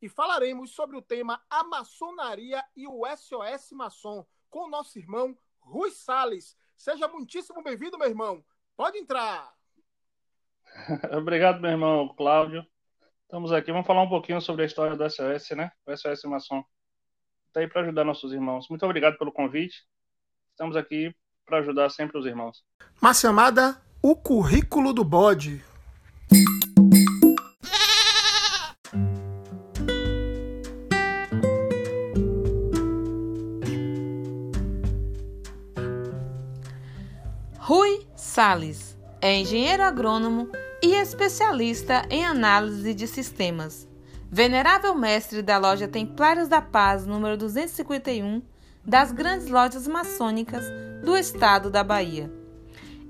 e falaremos sobre o tema A Maçonaria e o SOS Maçom com o nosso irmão Rui Sales. Seja muitíssimo bem-vindo, meu irmão. Pode entrar. Obrigado, meu irmão Cláudio. Estamos aqui, vamos falar um pouquinho sobre a história do SOS, né? O SOS Maçom. Está aí para ajudar nossos irmãos. Muito obrigado pelo convite. Estamos aqui para ajudar sempre os irmãos. Uma chamada O Currículo do Bode. Sales é engenheiro agrônomo e especialista em análise de sistemas. Venerável mestre da loja Templários da Paz, número 251, das grandes lojas maçônicas do estado da Bahia.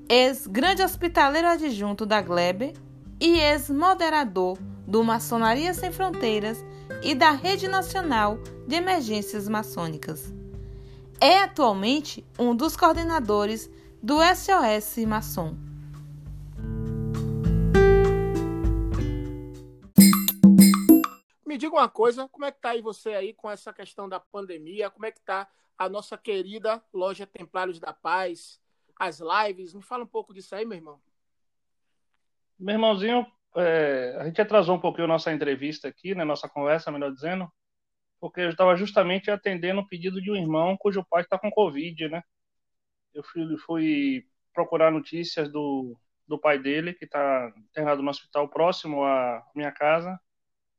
Ex-grande hospitaleiro adjunto da Glebe e ex-moderador do Maçonaria Sem Fronteiras e da Rede Nacional de Emergências Maçônicas. É atualmente um dos coordenadores do SOS Maçom. Me diga uma coisa, como é que tá aí você aí com essa questão da pandemia? Como é que tá a nossa querida loja Templários da Paz, as lives? Me fala um pouco disso aí, meu irmão. Meu irmãozinho, é, a gente atrasou um pouquinho a nossa entrevista aqui, né, nossa conversa, melhor dizendo, porque eu estava justamente atendendo o pedido de um irmão cujo pai está com Covid, né? Eu fui, fui procurar notícias do, do pai dele, que está internado no hospital próximo à minha casa.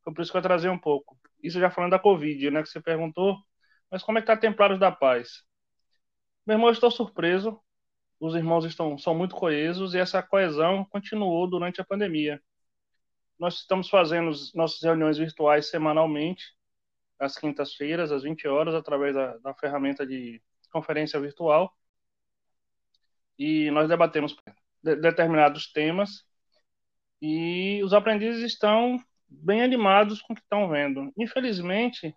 Foi por isso que eu trazei um pouco. Isso já falando da Covid, né? Que você perguntou. Mas como é que tá Templários da Paz? Meu irmão, eu estou surpreso. Os irmãos estão são muito coesos e essa coesão continuou durante a pandemia. Nós estamos fazendo nossas reuniões virtuais semanalmente, às quintas-feiras, às 20 horas, através da, da ferramenta de conferência virtual e nós debatemos determinados temas e os aprendizes estão bem animados com o que estão vendo. Infelizmente,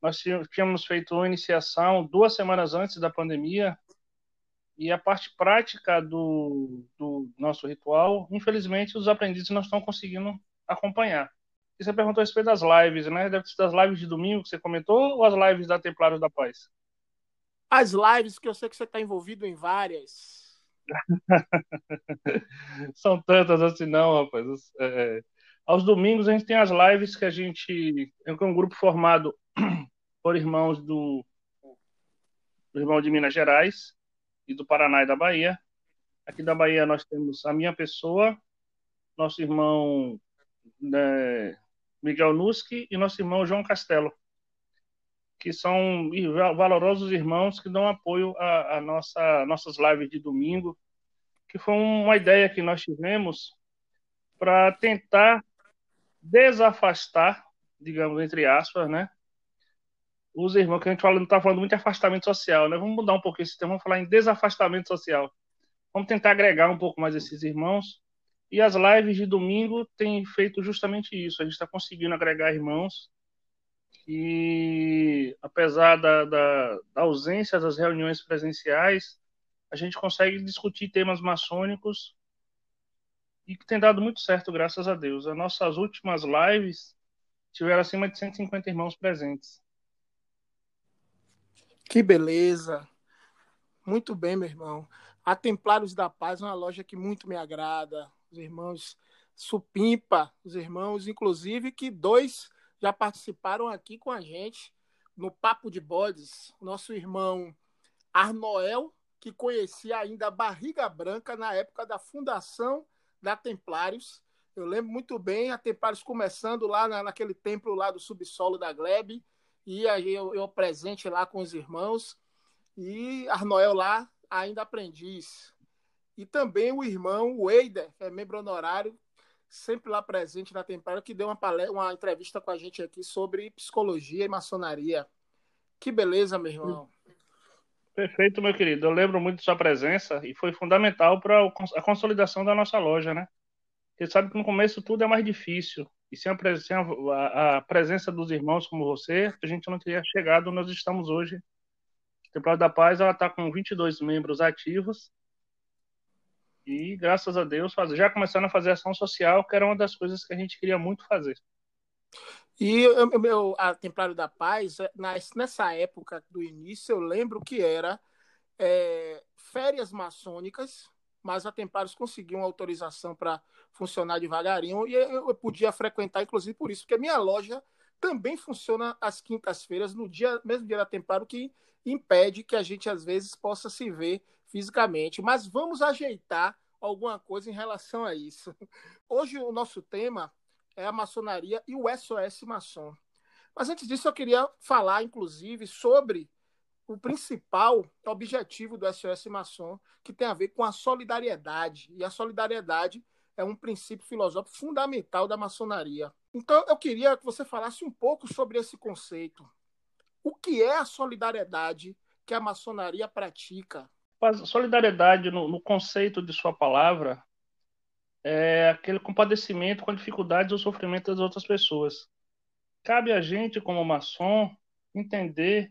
nós tínhamos feito uma iniciação duas semanas antes da pandemia e a parte prática do, do nosso ritual, infelizmente, os aprendizes não estão conseguindo acompanhar. E você perguntou a respeito das lives, né? Deve ser das lives de domingo que você comentou ou as lives da Templários da Paz? As lives, que eu sei que você está envolvido em várias. São tantas assim, não, rapaz. É, é, aos domingos a gente tem as lives que a gente. É um grupo formado por irmãos do, do irmão de Minas Gerais e do Paraná e da Bahia. Aqui da Bahia nós temos a minha pessoa, nosso irmão né, Miguel Nuski e nosso irmão João Castelo que são valorosos irmãos que dão apoio a, a nossa nossas lives de domingo, que foi uma ideia que nós tivemos para tentar desafastar, digamos entre aspas, né, os irmãos que a gente fala, não está falando muito de afastamento social, né? Vamos mudar um pouco esse tema, vamos falar em desafastamento social. Vamos tentar agregar um pouco mais esses irmãos. E as lives de domingo têm feito justamente isso. A gente está conseguindo agregar irmãos e apesar da, da, da, ausência das reuniões presenciais, a gente consegue discutir temas maçônicos e que tem dado muito certo, graças a Deus. As nossas últimas lives tiveram acima de 150 irmãos presentes. Que beleza! Muito bem, meu irmão. A Templários da Paz é uma loja que muito me agrada. Os irmãos supimpa, os irmãos, inclusive, que dois já participaram aqui com a gente no Papo de Bodes, nosso irmão Arnoel, que conhecia ainda a Barriga Branca na época da fundação da Templários. Eu lembro muito bem a Templários começando lá na, naquele templo lá do subsolo da Glebe, e aí eu, eu presente lá com os irmãos, e Arnoel lá ainda aprendiz. E também o irmão Weider, que é membro honorário, sempre lá presente na Templário, que deu uma, palestra, uma entrevista com a gente aqui sobre psicologia e maçonaria. Que beleza, meu irmão. Perfeito, meu querido. Eu lembro muito de sua presença e foi fundamental para a consolidação da nossa loja, né? Você sabe que no começo tudo é mais difícil. E sem a, presença dos irmãos como você, a gente não teria chegado onde nós estamos hoje. A Templário da Paz ela está com 22 membros ativos e graças a Deus já começando a fazer ação social, que era uma das coisas que a gente queria muito fazer. E o meu a Templário da Paz, é, nessa época do início, eu lembro que era é, férias maçônicas, mas a Templários conseguiu uma autorização para funcionar devagarinho e eu podia frequentar, inclusive por isso, porque minha loja também funciona às quintas-feiras, no dia mesmo dia da Templário, que impede que a gente às vezes possa se ver fisicamente, mas vamos ajeitar alguma coisa em relação a isso. Hoje o nosso tema é a maçonaria e o SOS maçom. Mas antes disso eu queria falar inclusive sobre o principal objetivo do SOS maçom, que tem a ver com a solidariedade. E a solidariedade é um princípio filosófico fundamental da maçonaria. Então eu queria que você falasse um pouco sobre esse conceito. O que é a solidariedade que a maçonaria pratica? solidariedade no, no conceito de sua palavra é aquele compadecimento com a dificuldade ou sofrimento das outras pessoas. Cabe a gente, como maçom, entender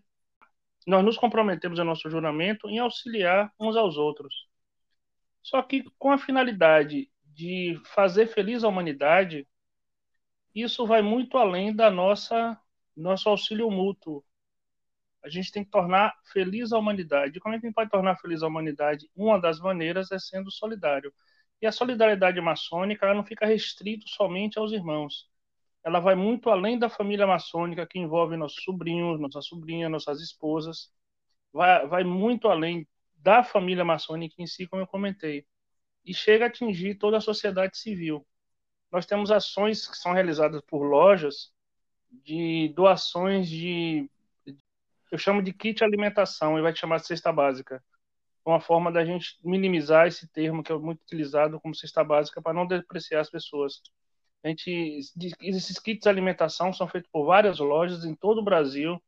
nós nos comprometemos em nosso juramento em auxiliar uns aos outros. Só que com a finalidade de fazer feliz a humanidade, isso vai muito além da nossa nosso auxílio mútuo, a gente tem que tornar feliz a humanidade. E como é que a gente pode tornar feliz a humanidade? Uma das maneiras é sendo solidário. E a solidariedade maçônica ela não fica restrito somente aos irmãos. Ela vai muito além da família maçônica, que envolve nossos sobrinhos, nossa sobrinha, nossas esposas. Vai, vai muito além da família maçônica em si, como eu comentei. E chega a atingir toda a sociedade civil. Nós temos ações que são realizadas por lojas de doações de eu chamo de kit alimentação e vai te chamar de cesta básica. Uma forma da gente minimizar esse termo que é muito utilizado como cesta básica para não depreciar as pessoas. A gente, esses kits de alimentação são feitos por várias lojas em todo o Brasil.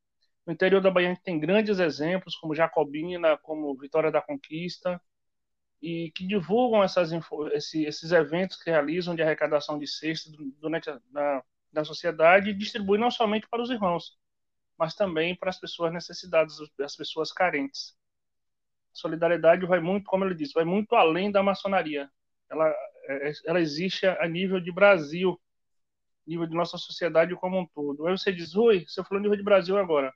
No interior da Bahia a gente tem grandes exemplos, como Jacobina, como Vitória da Conquista, e que divulgam essas, esses eventos que realizam de arrecadação de cestas durante a, na, na sociedade e distribuem não somente para os irmãos, mas também para as pessoas necessitadas, as pessoas carentes. solidariedade vai muito, como ele disse, vai muito além da maçonaria. Ela, é, ela existe a nível de Brasil, nível de nossa sociedade como um todo. Aí você diz, oi, você falou nível de Brasil agora.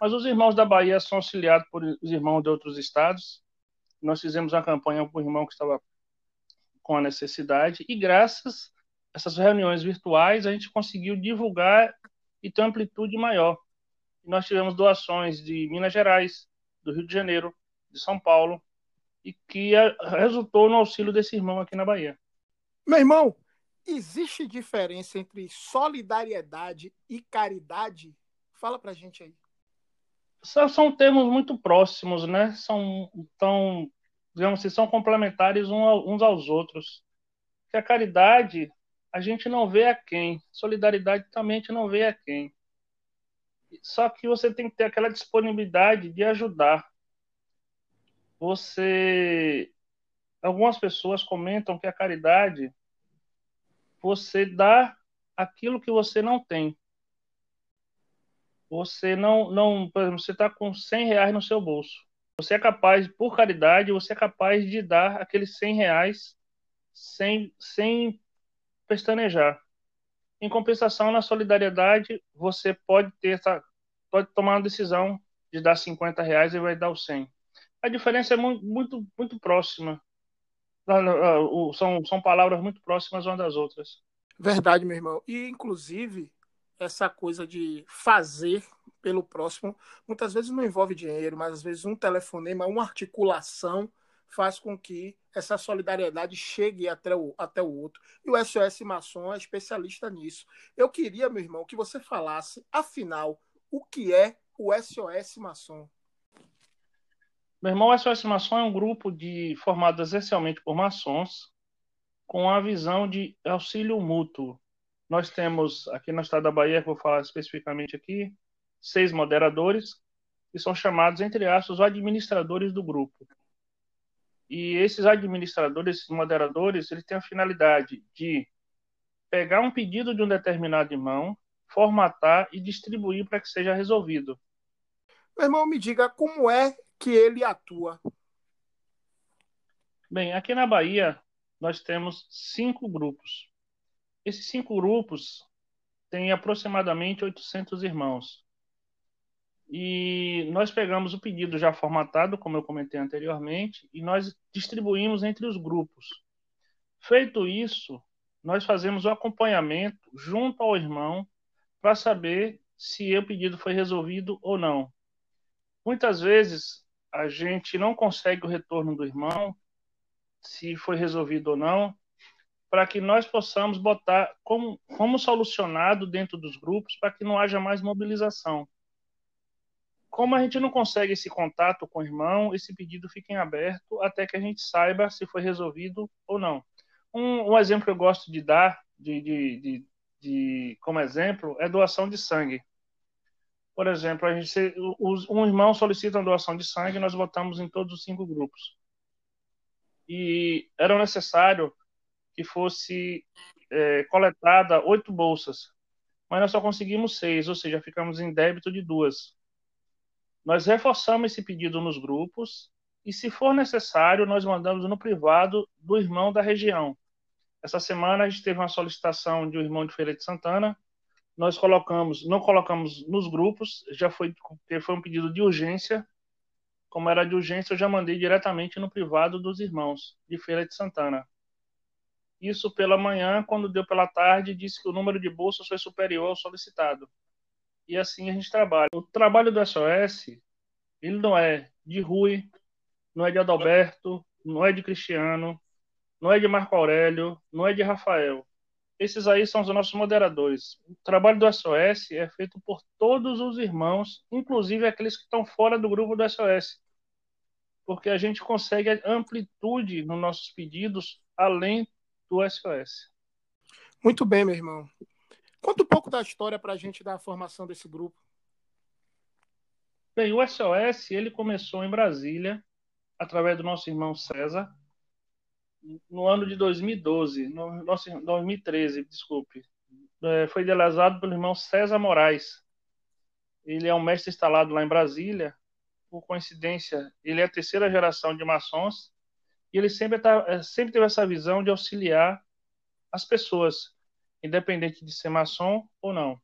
Mas os irmãos da Bahia são auxiliados por os irmãos de outros estados. Nós fizemos uma campanha para o irmão que estava com a necessidade e graças a essas reuniões virtuais a gente conseguiu divulgar e ter uma amplitude maior nós tivemos doações de Minas Gerais, do Rio de Janeiro, de São Paulo, e que resultou no auxílio desse irmão aqui na Bahia. Meu irmão, existe diferença entre solidariedade e caridade? Fala pra gente aí. São, são termos muito próximos, né? São tão, digamos assim, são complementares uns aos outros. Que a caridade a gente não vê a quem, solidariedade também a gente não vê a quem. Só que você tem que ter aquela disponibilidade de ajudar. Você. Algumas pessoas comentam que a caridade você dá aquilo que você não tem. Você não, não por exemplo, você está com 100 reais no seu bolso. Você é capaz, por caridade, você é capaz de dar aqueles 100 reais sem, sem pestanejar. Em compensação, na solidariedade, você pode ter pode tomar uma decisão de dar 50 reais e vai dar o 100. A diferença é muito, muito, muito próxima. São, são palavras muito próximas umas das outras. Verdade, meu irmão. E, inclusive, essa coisa de fazer pelo próximo, muitas vezes não envolve dinheiro, mas às vezes um telefonema, uma articulação faz com que essa solidariedade chegue até o, até o outro. E o SOS Maçom é especialista nisso. Eu queria, meu irmão, que você falasse, afinal, o que é o SOS Maçom? Meu irmão, o SOS Maçom é um grupo de formado essencialmente por maçons com a visão de auxílio mútuo. Nós temos, aqui no estado da Bahia, vou falar especificamente aqui, seis moderadores, que são chamados, entre aspas, os administradores do grupo. E esses administradores, esses moderadores, eles têm a finalidade de pegar um pedido de um determinado irmão, formatar e distribuir para que seja resolvido. Meu irmão, me diga como é que ele atua. Bem, aqui na Bahia nós temos cinco grupos. Esses cinco grupos têm aproximadamente 800 irmãos. E nós pegamos o pedido já formatado, como eu comentei anteriormente, e nós distribuímos entre os grupos. Feito isso, nós fazemos o acompanhamento junto ao irmão para saber se o pedido foi resolvido ou não. Muitas vezes a gente não consegue o retorno do irmão, se foi resolvido ou não, para que nós possamos botar como, como solucionado dentro dos grupos para que não haja mais mobilização. Como a gente não consegue esse contato com o irmão, esse pedido fica em aberto até que a gente saiba se foi resolvido ou não. Um, um exemplo que eu gosto de dar, de, de, de, de, como exemplo, é doação de sangue. Por exemplo, a gente, um irmão solicita uma doação de sangue, nós votamos em todos os cinco grupos. E era necessário que fosse é, coletada oito bolsas, mas nós só conseguimos seis, ou seja, ficamos em débito de duas. Nós reforçamos esse pedido nos grupos e, se for necessário, nós mandamos no privado do irmão da região. Essa semana a gente teve uma solicitação de um irmão de Feira de Santana. Nós colocamos, não colocamos nos grupos, já foi, foi um pedido de urgência. Como era de urgência, eu já mandei diretamente no privado dos irmãos de Feira de Santana. Isso pela manhã, quando deu pela tarde, disse que o número de bolsas foi superior ao solicitado. E assim a gente trabalha. O trabalho do SOS, ele não é de Rui, não é de Adalberto, não é de Cristiano, não é de Marco Aurélio, não é de Rafael. Esses aí são os nossos moderadores. O trabalho do SOS é feito por todos os irmãos, inclusive aqueles que estão fora do grupo do SOS. Porque a gente consegue amplitude nos nossos pedidos além do SOS. Muito bem, meu irmão. Conta um pouco da história para a gente da formação desse grupo. Bem, o SOS ele começou em Brasília através do nosso irmão César no ano de 2012, no, nossa, 2013, desculpe. É, foi idealizado pelo irmão César Moraes. Ele é um mestre instalado lá em Brasília. Por coincidência, ele é a terceira geração de maçons e ele sempre, tá, é, sempre teve essa visão de auxiliar as pessoas, independente de ser maçom ou não.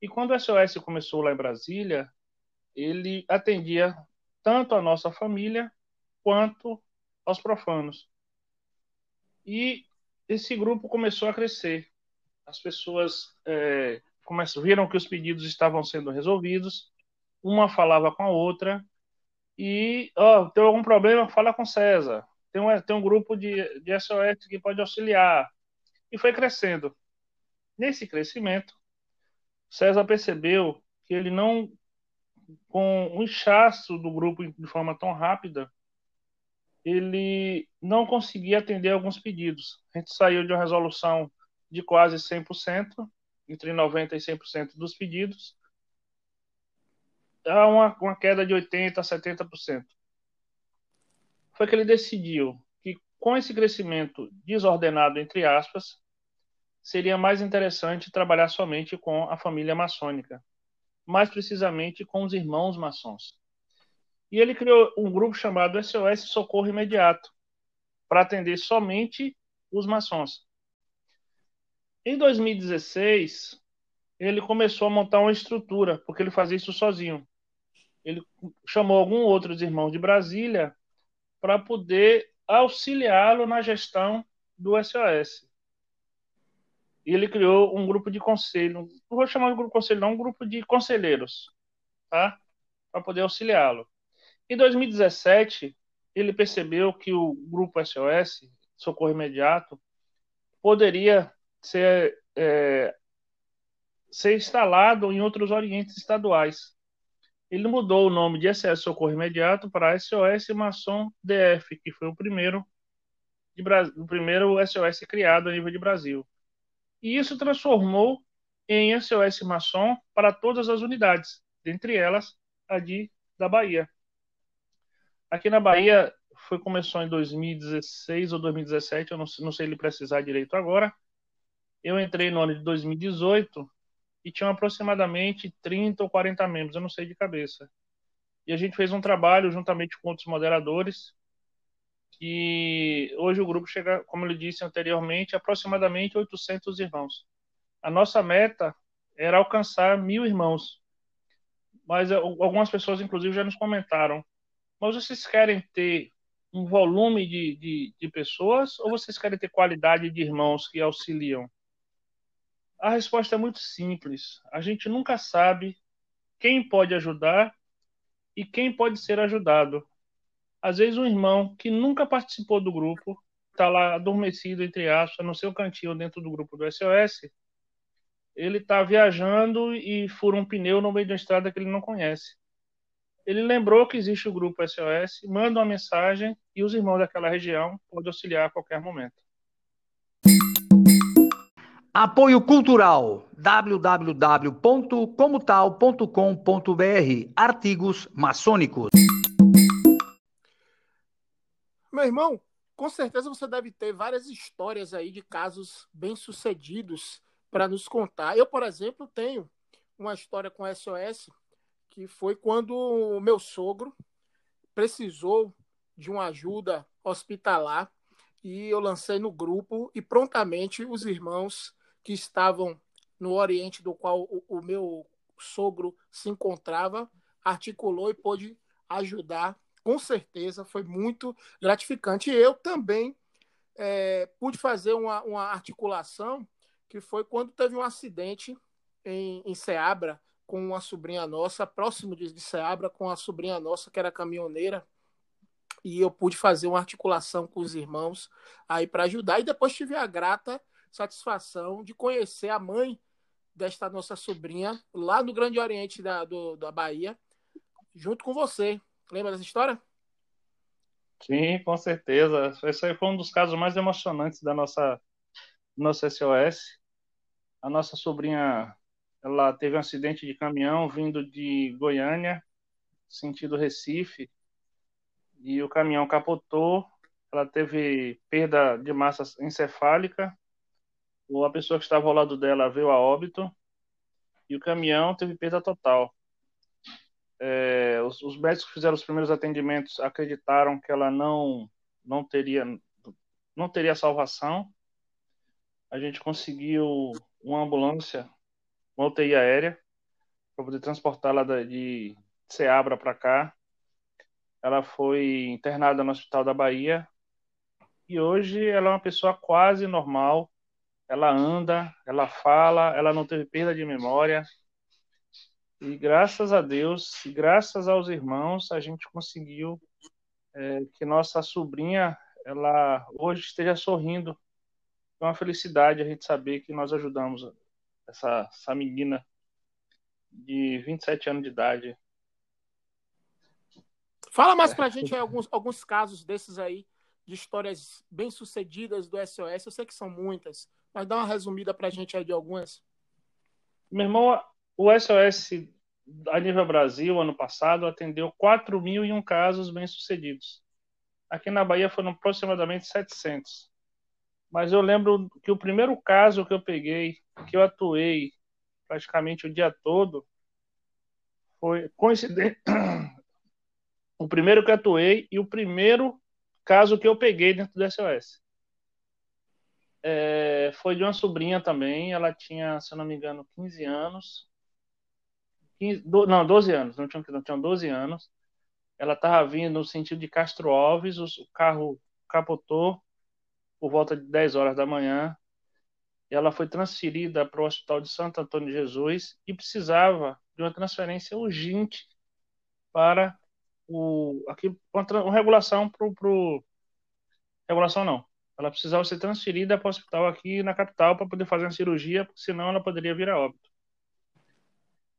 E quando o SOS começou lá em Brasília, ele atendia tanto a nossa família quanto aos profanos. E esse grupo começou a crescer. As pessoas é, começam, viram que os pedidos estavam sendo resolvidos, uma falava com a outra, e, oh, tem algum problema, fala com César. Tem um, tem um grupo de, de SOS que pode auxiliar. E foi crescendo. Nesse crescimento, César percebeu que ele não, com o inchaço do grupo de forma tão rápida, ele não conseguia atender alguns pedidos. A gente saiu de uma resolução de quase 100%, entre 90% e 100% dos pedidos, a uma, uma queda de 80% a 70%. Foi que ele decidiu que, com esse crescimento desordenado, entre aspas, seria mais interessante trabalhar somente com a família maçônica, mais precisamente com os irmãos maçons. E ele criou um grupo chamado SOS Socorro Imediato, para atender somente os maçons. Em 2016, ele começou a montar uma estrutura, porque ele fazia isso sozinho. Ele chamou alguns outros irmãos de Brasília para poder auxiliá-lo na gestão do SOS. E ele criou um grupo de conselho, não vou chamar de grupo de conselho, não, um grupo de conselheiros, tá? Para poder auxiliá-lo. Em 2017, ele percebeu que o grupo SOS, Socorro Imediato, poderia ser, é, ser instalado em outros orientes estaduais. Ele mudou o nome de SOS Socorro Imediato para SOS Maçom DF, que foi o primeiro de, do primeiro SOS criado a nível de Brasil. E isso transformou em SOS Maçom para todas as unidades, dentre elas a de da Bahia. Aqui na Bahia foi começou em 2016 ou 2017, eu não, não sei ele precisar direito agora. Eu entrei no ano de 2018 e tinham aproximadamente 30 ou 40 membros, eu não sei de cabeça. E a gente fez um trabalho juntamente com outros moderadores, que hoje o grupo chega, como eu disse anteriormente, aproximadamente 800 irmãos. A nossa meta era alcançar mil irmãos. Mas algumas pessoas, inclusive, já nos comentaram. Mas vocês querem ter um volume de, de, de pessoas ou vocês querem ter qualidade de irmãos que auxiliam? A resposta é muito simples. A gente nunca sabe quem pode ajudar e quem pode ser ajudado. Às vezes, um irmão que nunca participou do grupo está lá adormecido, entre aspas, no seu cantinho dentro do grupo do SOS. Ele está viajando e fura um pneu no meio de uma estrada que ele não conhece. Ele lembrou que existe o grupo SOS, manda uma mensagem e os irmãos daquela região podem auxiliar a qualquer momento. Apoio Cultural www.comotal.com.br Artigos maçônicos. Meu irmão, com certeza você deve ter várias histórias aí de casos bem-sucedidos para nos contar. Eu, por exemplo, tenho uma história com SOS que foi quando o meu sogro precisou de uma ajuda hospitalar e eu lancei no grupo e prontamente os irmãos que estavam no Oriente, do qual o, o meu sogro se encontrava, articulou e pôde ajudar. Com certeza foi muito gratificante. E eu também é, pude fazer uma, uma articulação que foi quando teve um acidente em, em Seabra com uma sobrinha nossa, próximo de, de Seabra, com a sobrinha nossa que era caminhoneira e eu pude fazer uma articulação com os irmãos aí para ajudar e depois tive a grata satisfação de conhecer a mãe desta nossa sobrinha lá no Grande Oriente da, do, da Bahia, junto com você. Lembra dessa história? Sim, com certeza. Esse aí foi um dos casos mais emocionantes da nossa, nossa SOS. A nossa sobrinha ela teve um acidente de caminhão vindo de Goiânia, sentido Recife, e o caminhão capotou. Ela teve perda de massa encefálica a pessoa que estava ao lado dela veio a óbito e o caminhão teve perda total. É, os, os, médicos que fizeram os primeiros atendimentos acreditaram que ela não não teria não teria salvação. A gente conseguiu uma ambulância, uma UTI aérea para poder transportá-la de Ceabra para cá. Ela foi internada no Hospital da Bahia e hoje ela é uma pessoa quase normal ela anda, ela fala, ela não teve perda de memória. E graças a Deus, e graças aos irmãos, a gente conseguiu é, que nossa sobrinha, ela hoje esteja sorrindo. É uma felicidade a gente saber que nós ajudamos essa, essa menina de 27 anos de idade. Fala mais pra gente aí, alguns, alguns casos desses aí, de histórias bem-sucedidas do SOS. Eu sei que são muitas, mas dá uma resumida para a gente aí de algumas. Meu irmão, o SOS a nível Brasil, ano passado, atendeu 4 mil e um casos bem-sucedidos. Aqui na Bahia foram aproximadamente 700. Mas eu lembro que o primeiro caso que eu peguei, que eu atuei praticamente o dia todo, foi coincidente. o primeiro que atuei e o primeiro caso que eu peguei dentro do SOS é, foi de uma sobrinha também. Ela tinha, se eu não me engano, 15 anos. 15, do, não, 12 anos. Não tinha, não tinha 12 anos. Ela estava vindo no sentido de Castro Alves. O carro capotou por volta de 10 horas da manhã. Ela foi transferida para o Hospital de Santo Antônio de Jesus e precisava de uma transferência urgente para o aqui uma, uma regulação para o regulação não ela precisava ser transferida para o hospital aqui na capital para poder fazer a cirurgia, porque senão ela poderia vir a óbito.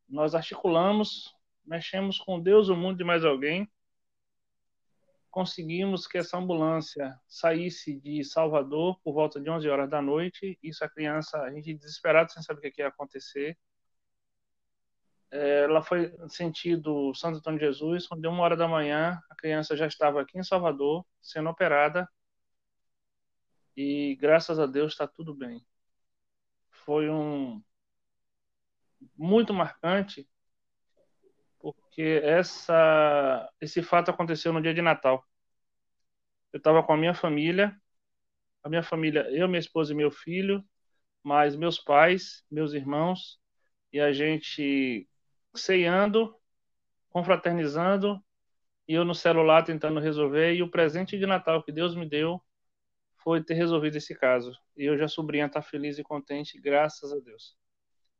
Nós articulamos, mexemos com Deus, o mundo e mais alguém. conseguimos que essa ambulância saísse de Salvador por volta de 11 horas da noite. Isso a criança, a gente desesperado sem saber o que ia acontecer. É, ela foi sentido Santo Antônio de Jesus. Quando deu uma hora da manhã, a criança já estava aqui em Salvador, sendo operada. E graças a Deus está tudo bem. Foi um muito marcante porque essa, esse fato aconteceu no dia de Natal. Eu estava com a minha família, a minha família, eu, minha esposa e meu filho, mais meus pais, meus irmãos, e a gente ceando, confraternizando, e eu no celular tentando resolver, e o presente de Natal que Deus me deu foi ter resolvido esse caso. E hoje a sobrinha está feliz e contente, graças a Deus.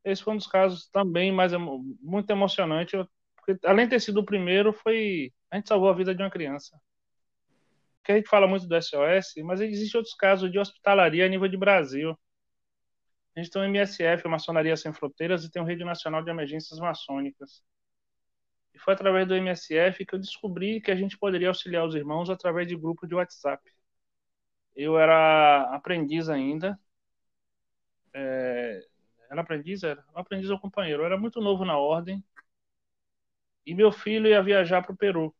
Esse foi um dos casos também mais muito emocionante. Porque, além de ter sido o primeiro, foi. A gente salvou a vida de uma criança. Porque a gente fala muito do SOS, mas existem outros casos de hospitalaria a nível de Brasil. A gente tem o MSF, a Maçonaria Sem Fronteiras, e tem o Rede Nacional de Emergências Maçônicas. E foi através do MSF que eu descobri que a gente poderia auxiliar os irmãos através de grupo de WhatsApp. Eu era aprendiz ainda. É... Era aprendiz? Era? Aprendiz ou companheiro. Eu era muito novo na ordem e meu filho ia viajar para o Peru.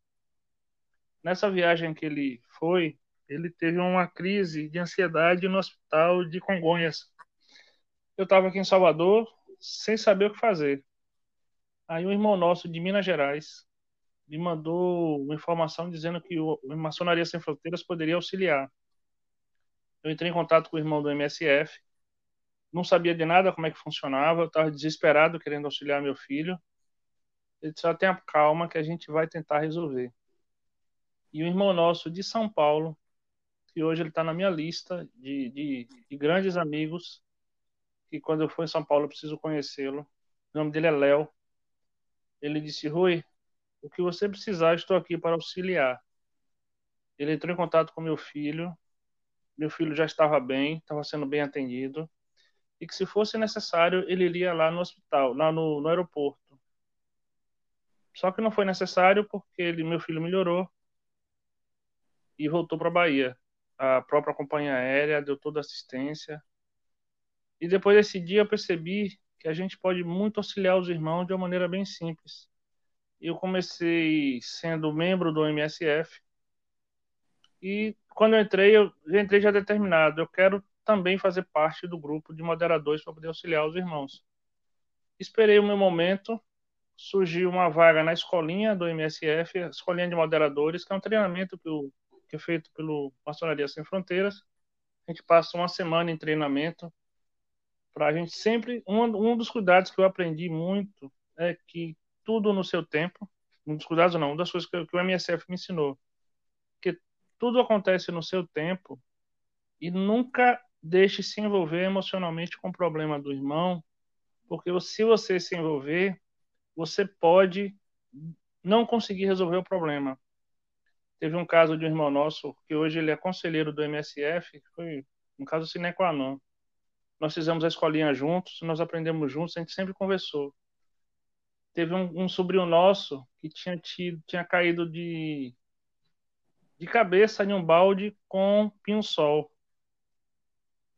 Nessa viagem que ele foi, ele teve uma crise de ansiedade no hospital de Congonhas. Eu estava aqui em Salvador sem saber o que fazer. Aí um irmão nosso de Minas Gerais me mandou uma informação dizendo que o Maçonaria Sem Fronteiras poderia auxiliar. Eu entrei em contato com o irmão do MSF, não sabia de nada como é que funcionava, eu estava desesperado querendo auxiliar meu filho. Ele só tenha calma que a gente vai tentar resolver. E o irmão nosso de São Paulo, que hoje ele está na minha lista de, de, de, grandes amigos, que quando eu for em São Paulo eu preciso conhecê-lo. O nome dele é Léo. Ele disse: Rui, o que você precisar, estou aqui para auxiliar. Ele entrou em contato com meu filho. Meu filho já estava bem, estava sendo bem atendido. E que se fosse necessário, ele iria lá no hospital, lá no, no aeroporto só que não foi necessário porque ele, meu filho melhorou e voltou para a Bahia. A própria companhia aérea deu toda a assistência. E depois desse dia eu percebi que a gente pode muito auxiliar os irmãos de uma maneira bem simples. Eu comecei sendo membro do MSF e quando eu entrei, eu entrei já determinado, eu quero também fazer parte do grupo de moderadores para poder auxiliar os irmãos. Esperei o meu momento surgiu uma vaga na escolinha do MSF, a escolinha de moderadores, que é um treinamento que, o, que é feito pelo Maçonaria Sem Fronteiras. A gente passa uma semana em treinamento para a gente sempre. Um, um dos cuidados que eu aprendi muito é que tudo no seu tempo, um dos cuidados não, uma das coisas que, que o MSF me ensinou, que tudo acontece no seu tempo e nunca deixe se envolver emocionalmente com o problema do irmão, porque se você se envolver, você pode não conseguir resolver o problema. Teve um caso de um irmão nosso, que hoje ele é conselheiro do MSF, foi um caso sine qua non. Nós fizemos a escolinha juntos, nós aprendemos juntos, a gente sempre conversou. Teve um, um sobrinho nosso que tinha, tido, tinha caído de, de cabeça em um balde com pinho-sol.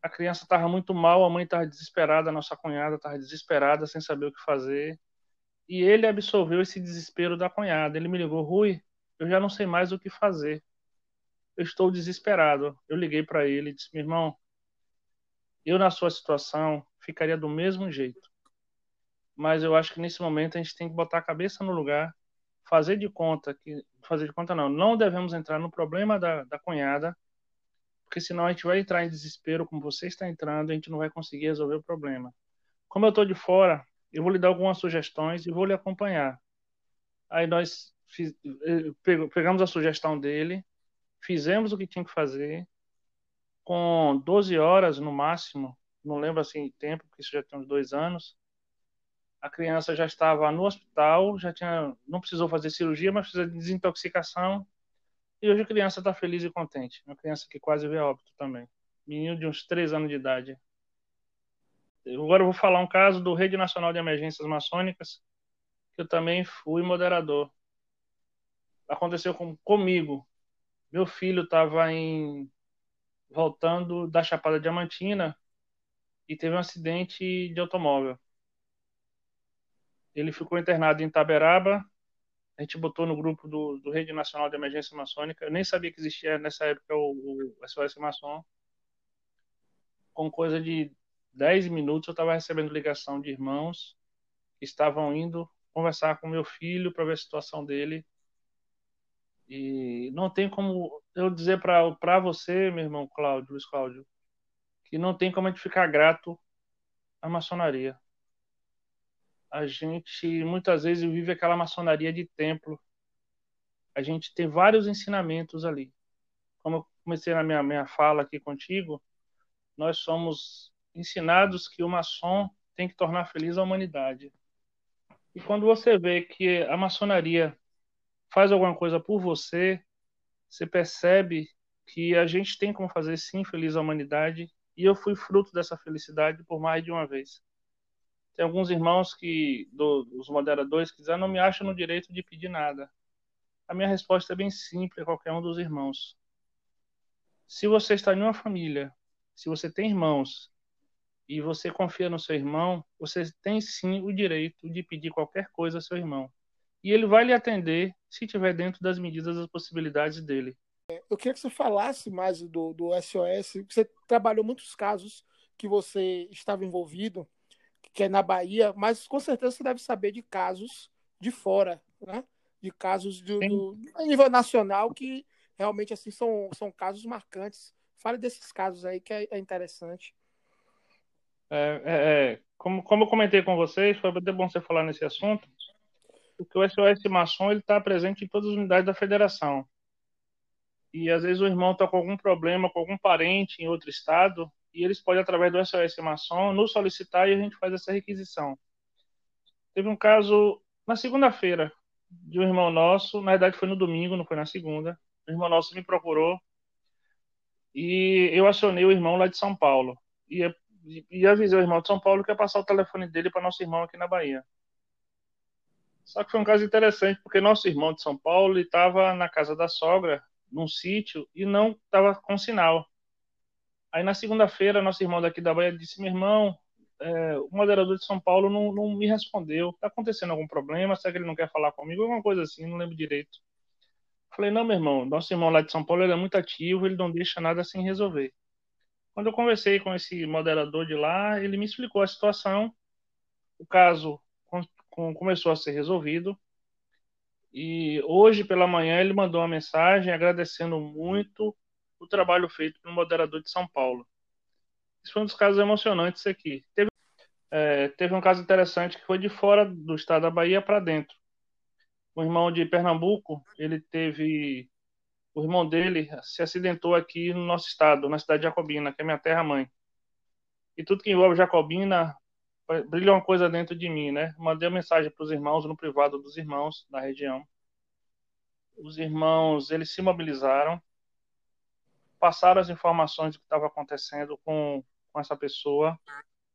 A criança estava muito mal, a mãe estava desesperada, a nossa cunhada estava desesperada, sem saber o que fazer. E ele absorveu esse desespero da cunhada. Ele me ligou, Rui, eu já não sei mais o que fazer. Eu estou desesperado. Eu liguei para ele e disse, meu irmão, eu na sua situação ficaria do mesmo jeito. Mas eu acho que nesse momento a gente tem que botar a cabeça no lugar, fazer de conta que fazer de conta não, não devemos entrar no problema da, da cunhada, porque senão a gente vai entrar em desespero como você está entrando, a gente não vai conseguir resolver o problema. Como eu estou de fora, eu vou lhe dar algumas sugestões e vou lhe acompanhar. Aí nós fiz, eh, pegamos a sugestão dele, fizemos o que tinha que fazer, com 12 horas no máximo, não lembro assim tempo, porque isso já tem uns dois anos, a criança já estava no hospital, já tinha, não precisou fazer cirurgia, mas fez desintoxicação, e hoje a criança está feliz e contente. Uma criança que quase veio a óbito também. Menino de uns três anos de idade. Agora eu vou falar um caso do Rede Nacional de Emergências Maçônicas, que eu também fui moderador. Aconteceu com, comigo. meu filho estava em voltando da Chapada Diamantina e teve um acidente de automóvel. Ele ficou internado em Taberaba. A gente botou no grupo do, do Rede Nacional de Emergência Maçônica. Eu nem sabia que existia nessa época o, o SOS Maçom. Com coisa de 10 minutos, eu estava recebendo ligação de irmãos que estavam indo conversar com meu filho para ver a situação dele. E não tem como eu dizer para você, meu irmão Cláudio, Luiz Cláudio, que não tem como a gente ficar grato à maçonaria. A gente muitas vezes vive aquela maçonaria de templo. A gente tem vários ensinamentos ali. Como eu comecei na minha, minha fala aqui contigo, nós somos ensinados que o maçom tem que tornar feliz a humanidade. E quando você vê que a maçonaria faz alguma coisa por você, você percebe que a gente tem como fazer sim feliz a humanidade. E eu fui fruto dessa felicidade por mais de uma vez. Tem alguns irmãos que, do, os moderadores, que dizem, ah, não me acham no direito de pedir nada. A minha resposta é bem simples a qualquer um dos irmãos. Se você está em uma família, se você tem irmãos e você confia no seu irmão, você tem sim o direito de pedir qualquer coisa ao seu irmão. E ele vai lhe atender se estiver dentro das medidas das possibilidades dele. Eu queria que você falasse mais do, do SOS. Você trabalhou muitos casos que você estava envolvido, que é na Bahia, mas com certeza você deve saber de casos de fora, né? De casos do, do a nível nacional que realmente assim são, são casos marcantes. Fale desses casos aí que é, é interessante. É, é, é, como, como eu comentei com vocês, foi até bom você falar nesse assunto, porque o SOS Maçom está presente em todas as unidades da federação. E às vezes o irmão está com algum problema com algum parente em outro estado, e eles podem, através do SOS Maçom, nos solicitar e a gente faz essa requisição. Teve um caso na segunda-feira de um irmão nosso, na verdade foi no domingo, não foi na segunda. O irmão nosso me procurou e eu acionei o irmão lá de São Paulo. E e avisei o irmão de São Paulo que ia passar o telefone dele para nosso irmão aqui na Bahia. Só que foi um caso interessante, porque nosso irmão de São Paulo estava na casa da sogra, num sítio, e não estava com sinal. Aí na segunda-feira, nosso irmão daqui da Bahia disse: Meu irmão, é, o moderador de São Paulo não, não me respondeu. Está acontecendo algum problema? Será que ele não quer falar comigo? Alguma coisa assim, não lembro direito. Falei: Não, meu irmão, nosso irmão lá de São Paulo ele é muito ativo, ele não deixa nada sem resolver. Quando eu conversei com esse moderador de lá, ele me explicou a situação. O caso começou a ser resolvido. E hoje pela manhã ele mandou uma mensagem agradecendo muito o trabalho feito pelo moderador de São Paulo. Isso foi um dos casos emocionantes aqui. Teve, é, teve um caso interessante que foi de fora do estado da Bahia para dentro. O irmão de Pernambuco, ele teve o irmão dele se acidentou aqui no nosso estado, na cidade de Jacobina, que é minha terra-mãe. E tudo que envolve Jacobina brilha uma coisa dentro de mim, né? Mandei uma mensagem para os irmãos no privado dos irmãos da região. Os irmãos, eles se mobilizaram, passaram as informações do que estava acontecendo com, com essa pessoa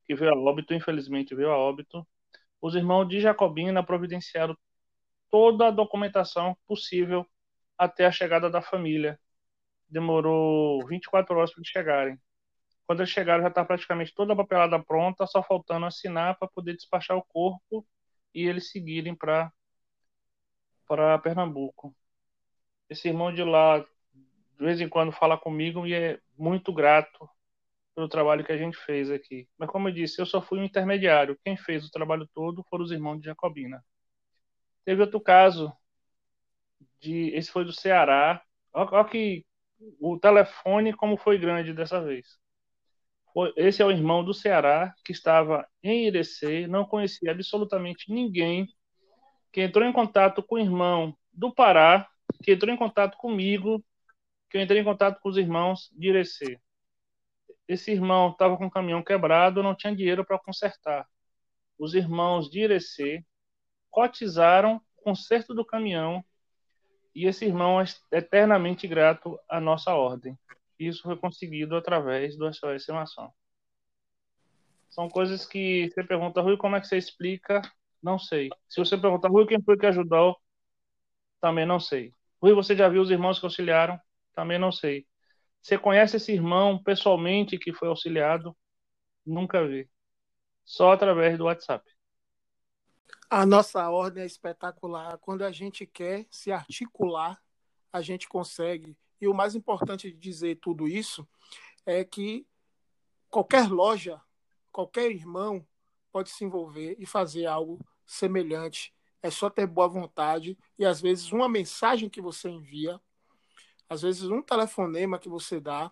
que veio a óbito, infelizmente veio a óbito. Os irmãos de Jacobina providenciaram toda a documentação possível até a chegada da família. Demorou 24 horas para eles chegarem. Quando eles chegaram, já está praticamente toda a papelada pronta, só faltando assinar para poder despachar o corpo e eles seguirem para para Pernambuco. Esse irmão de lá, de vez em quando, fala comigo e é muito grato pelo trabalho que a gente fez aqui. Mas, como eu disse, eu só fui um intermediário. Quem fez o trabalho todo foram os irmãos de Jacobina. Teve outro caso de. Esse foi do Ceará. Olha que o telefone como foi grande dessa vez. Esse é o irmão do Ceará que estava em Irecê, não conhecia absolutamente ninguém, que entrou em contato com o irmão do Pará, que entrou em contato comigo, que eu entrei em contato com os irmãos de Irecê. Esse irmão estava com o caminhão quebrado, não tinha dinheiro para consertar. Os irmãos de Irecê cotizaram o conserto do caminhão e esse irmão é eternamente grato à nossa ordem. Isso foi conseguido através do SOS Maçom. São coisas que você pergunta, Rui, como é que você explica? Não sei. Se você perguntar, Rui, quem foi que ajudou? Também não sei. Rui, você já viu os irmãos que auxiliaram? Também não sei. Você conhece esse irmão pessoalmente que foi auxiliado? Nunca vi. Só através do WhatsApp. A nossa ordem é espetacular. Quando a gente quer se articular, a gente consegue. E o mais importante de dizer tudo isso é que qualquer loja, qualquer irmão pode se envolver e fazer algo semelhante. É só ter boa vontade e às vezes uma mensagem que você envia, às vezes um telefonema que você dá,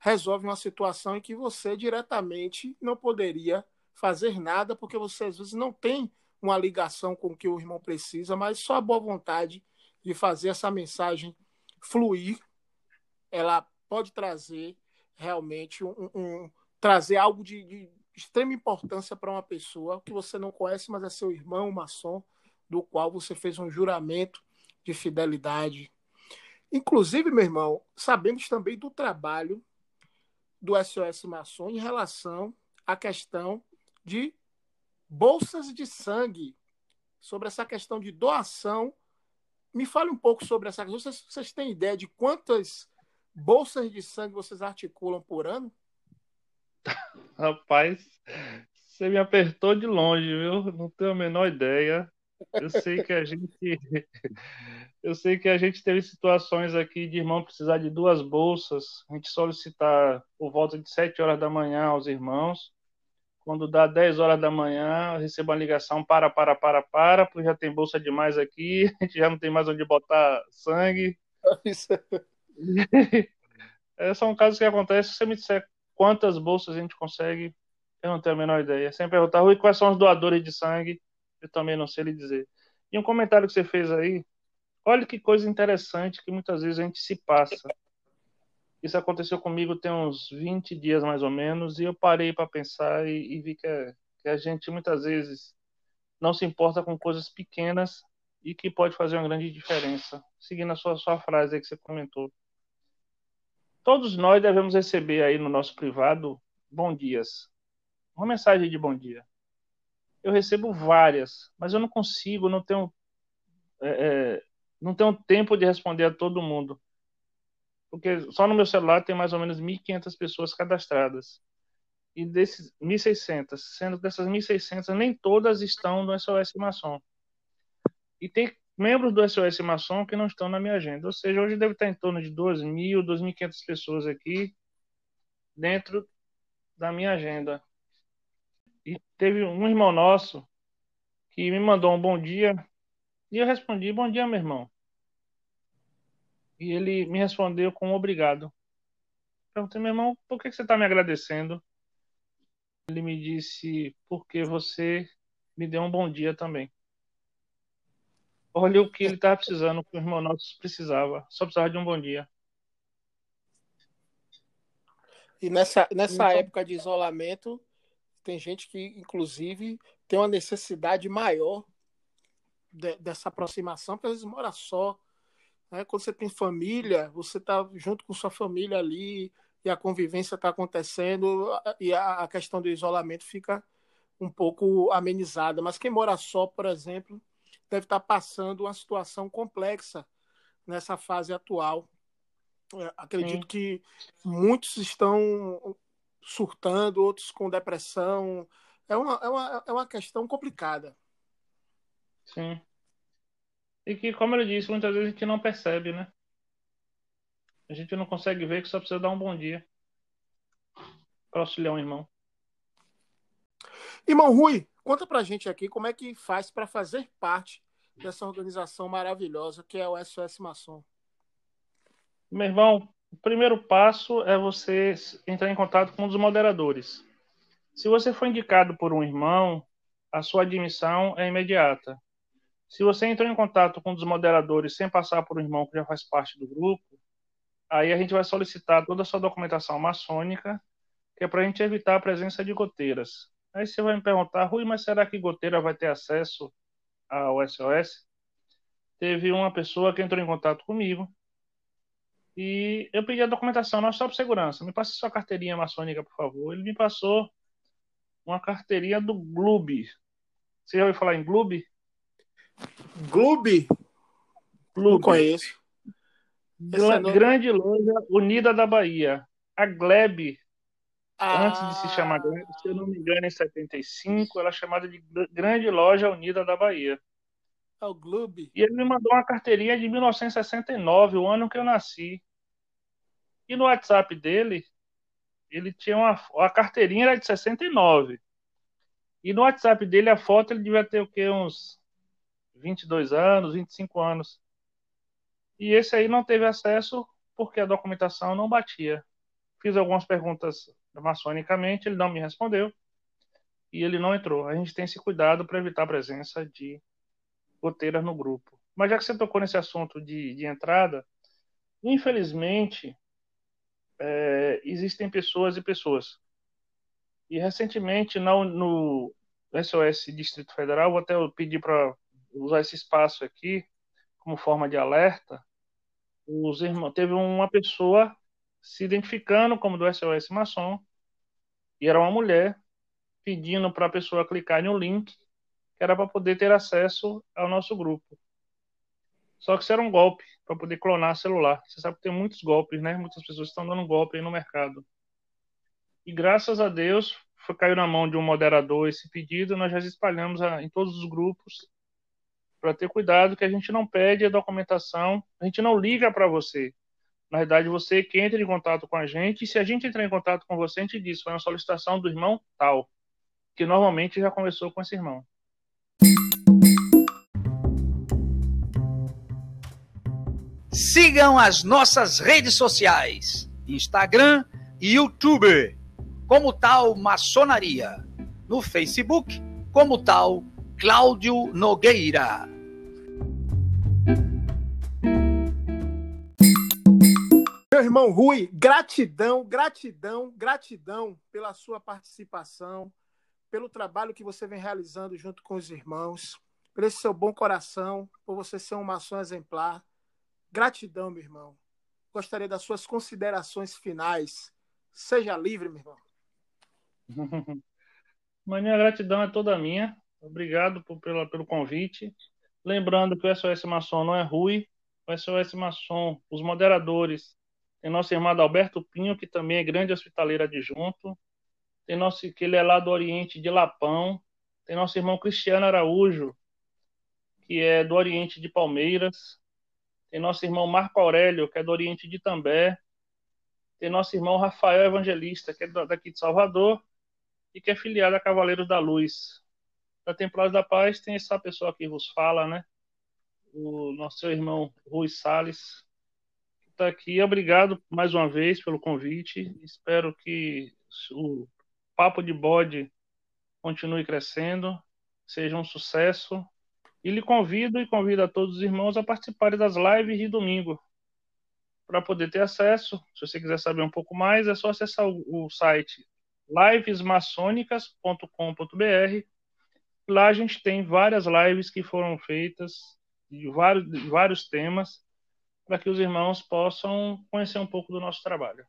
resolve uma situação em que você diretamente não poderia fazer nada porque você às vezes não tem uma ligação com o que o irmão precisa, mas só a boa vontade de fazer essa mensagem fluir, ela pode trazer realmente um, um trazer algo de, de extrema importância para uma pessoa que você não conhece, mas é seu irmão maçom, do qual você fez um juramento de fidelidade. Inclusive, meu irmão, sabemos também do trabalho do SOS Maçom em relação à questão de bolsas de sangue, sobre essa questão de doação. Me fale um pouco sobre essa questão. Vocês, vocês têm ideia de quantas bolsas de sangue vocês articulam por ano? Rapaz, você me apertou de longe, viu? Não tenho a menor ideia. Eu sei que a gente eu sei que a gente teve situações aqui de irmão precisar de duas bolsas, a gente solicitar por volta de 7 horas da manhã aos irmãos. Quando dá 10 horas da manhã, eu recebo uma ligação para, para, para, para, porque já tem bolsa demais aqui, a gente já não tem mais onde botar sangue. Isso. É, são casos que acontecem. Se você me disser quantas bolsas a gente consegue, eu não tenho a menor ideia. Sempre perguntar, Rui, quais são os doadores de sangue? Eu também não sei lhe dizer. E um comentário que você fez aí, olha que coisa interessante que muitas vezes a gente se passa. Isso aconteceu comigo tem uns 20 dias mais ou menos, e eu parei para pensar e, e vi que, é, que a gente muitas vezes não se importa com coisas pequenas e que pode fazer uma grande diferença. Seguindo a sua, sua frase aí que você comentou. Todos nós devemos receber aí no nosso privado bom dias. Uma mensagem de bom dia. Eu recebo várias, mas eu não consigo, não tenho, é, é, não tenho tempo de responder a todo mundo. Porque só no meu celular tem mais ou menos 1.500 pessoas cadastradas. E desses 1.600, sendo dessas 1.600, nem todas estão no SOS Maçom. E tem membros do SOS Maçom que não estão na minha agenda. Ou seja, hoje deve estar em torno de 2.000, 2.500 pessoas aqui dentro da minha agenda. E teve um irmão nosso que me mandou um bom dia e eu respondi: Bom dia, meu irmão. E ele me respondeu com obrigado. Perguntei, meu irmão, por que você está me agradecendo? Ele me disse, porque você me deu um bom dia também. Olha o que ele estava precisando, o que o irmão nosso precisava. Só precisava de um bom dia. E nessa, nessa então, época de isolamento, tem gente que, inclusive, tem uma necessidade maior de, dessa aproximação, porque às vezes mora só. Né? Quando você tem família, você está junto com sua família ali e a convivência está acontecendo e a, a questão do isolamento fica um pouco amenizada. Mas quem mora só, por exemplo, deve estar passando uma situação complexa nessa fase atual. É, acredito Sim. que muitos estão surtando, outros com depressão. É uma, é uma, é uma questão complicada. Sim. E que, como ele disse, muitas vezes a gente não percebe, né? A gente não consegue ver que só precisa dar um bom dia para auxiliar um irmão. Irmão Rui, Conta pra gente aqui como é que faz para fazer parte dessa organização maravilhosa que é o SOS Maçom. Meu irmão, o primeiro passo é você entrar em contato com um dos moderadores. Se você foi indicado por um irmão, a sua admissão é imediata. Se você entrou em contato com um dos moderadores sem passar por um irmão que já faz parte do grupo, aí a gente vai solicitar toda a sua documentação maçônica, que é para a gente evitar a presença de goteiras. Aí você vai me perguntar, Rui, mas será que Goteira vai ter acesso ao SOS? Teve uma pessoa que entrou em contato comigo e eu pedi a documentação, não só por segurança. Me passe sua carteirinha maçônica, por favor. Ele me passou uma carteirinha do Gloob. Você já ouviu falar em Gloob? Gloob? Não conheço. Gla- nome- Grande Loja Unida da Bahia. A Gleb, Ah, antes de se chamar Gleb, se eu não me engano, em 75, ela é chamada de Gr- Grande Loja Unida da Bahia. É o Gloob. E ele me mandou uma carteirinha de 1969, o ano que eu nasci. E no WhatsApp dele, ele tinha uma. A carteirinha era de 69. E no WhatsApp dele, a foto, ele devia ter o quê? Uns 22 anos, 25 anos. E esse aí não teve acesso porque a documentação não batia. Fiz algumas perguntas maçonicamente, ele não me respondeu. E ele não entrou. A gente tem esse cuidado para evitar a presença de goteiras no grupo. Mas já que você tocou nesse assunto de, de entrada, infelizmente, é, existem pessoas e pessoas. E recentemente, na- no SOS Distrito Federal, vou até pedir para usar esse espaço aqui como forma de alerta. Os irmãos, teve uma pessoa se identificando como do SOS Maçom, e era uma mulher, pedindo para a pessoa clicar um link que era para poder ter acesso ao nosso grupo. Só que isso era um golpe para poder clonar celular. Você sabe que tem muitos golpes, né? Muitas pessoas estão dando golpe aí no mercado. E graças a Deus, foi, caiu na mão de um moderador esse pedido, nós já espalhamos a- em todos os grupos para ter cuidado que a gente não pede a documentação, a gente não liga para você. Na verdade, você que entra em contato com a gente, e se a gente entrar em contato com você, a gente diz, foi uma solicitação do irmão tal, que normalmente já conversou com esse irmão. Sigam as nossas redes sociais: Instagram e YouTube, como tal Maçonaria. No Facebook, como tal Cláudio Nogueira. Meu irmão Rui, gratidão, gratidão, gratidão pela sua participação, pelo trabalho que você vem realizando junto com os irmãos, por esse seu bom coração, por você ser um maçom exemplar. Gratidão, meu irmão. Gostaria das suas considerações finais. Seja livre, meu irmão. Mas minha gratidão é toda minha. Obrigado por, pela, pelo convite. Lembrando que o SOS Maçom não é Rui. O SOS Maçom, os moderadores, tem nosso irmão Alberto Pinho, que também é grande hospitaleiro adjunto. Tem nosso, que ele é lá do Oriente de Lapão. Tem nosso irmão Cristiano Araújo, que é do Oriente de Palmeiras. Tem nosso irmão Marco Aurélio, que é do Oriente de També. Tem nosso irmão Rafael Evangelista, que é daqui de Salvador e que é filiado a Cavaleiros da Luz. Da Templários da Paz tem essa pessoa que vos fala, né? O nosso irmão Rui Salles, que está aqui. Obrigado mais uma vez pelo convite. Espero que o Papo de Bode continue crescendo, seja um sucesso. E lhe convido e convido a todos os irmãos a participarem das lives de domingo. Para poder ter acesso, se você quiser saber um pouco mais, é só acessar o, site livesmaçonicas.com.br. Lá a gente tem várias lives que foram feitas de vários, de vários temas para que os irmãos possam conhecer um pouco do nosso trabalho.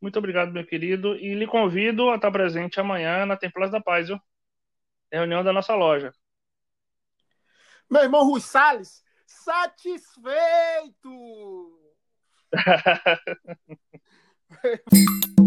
Muito obrigado, meu querido, e lhe convido a estar presente amanhã na Templas da Paz, viu? Reunião da nossa loja. Meu irmão Rui Salles, satisfeito!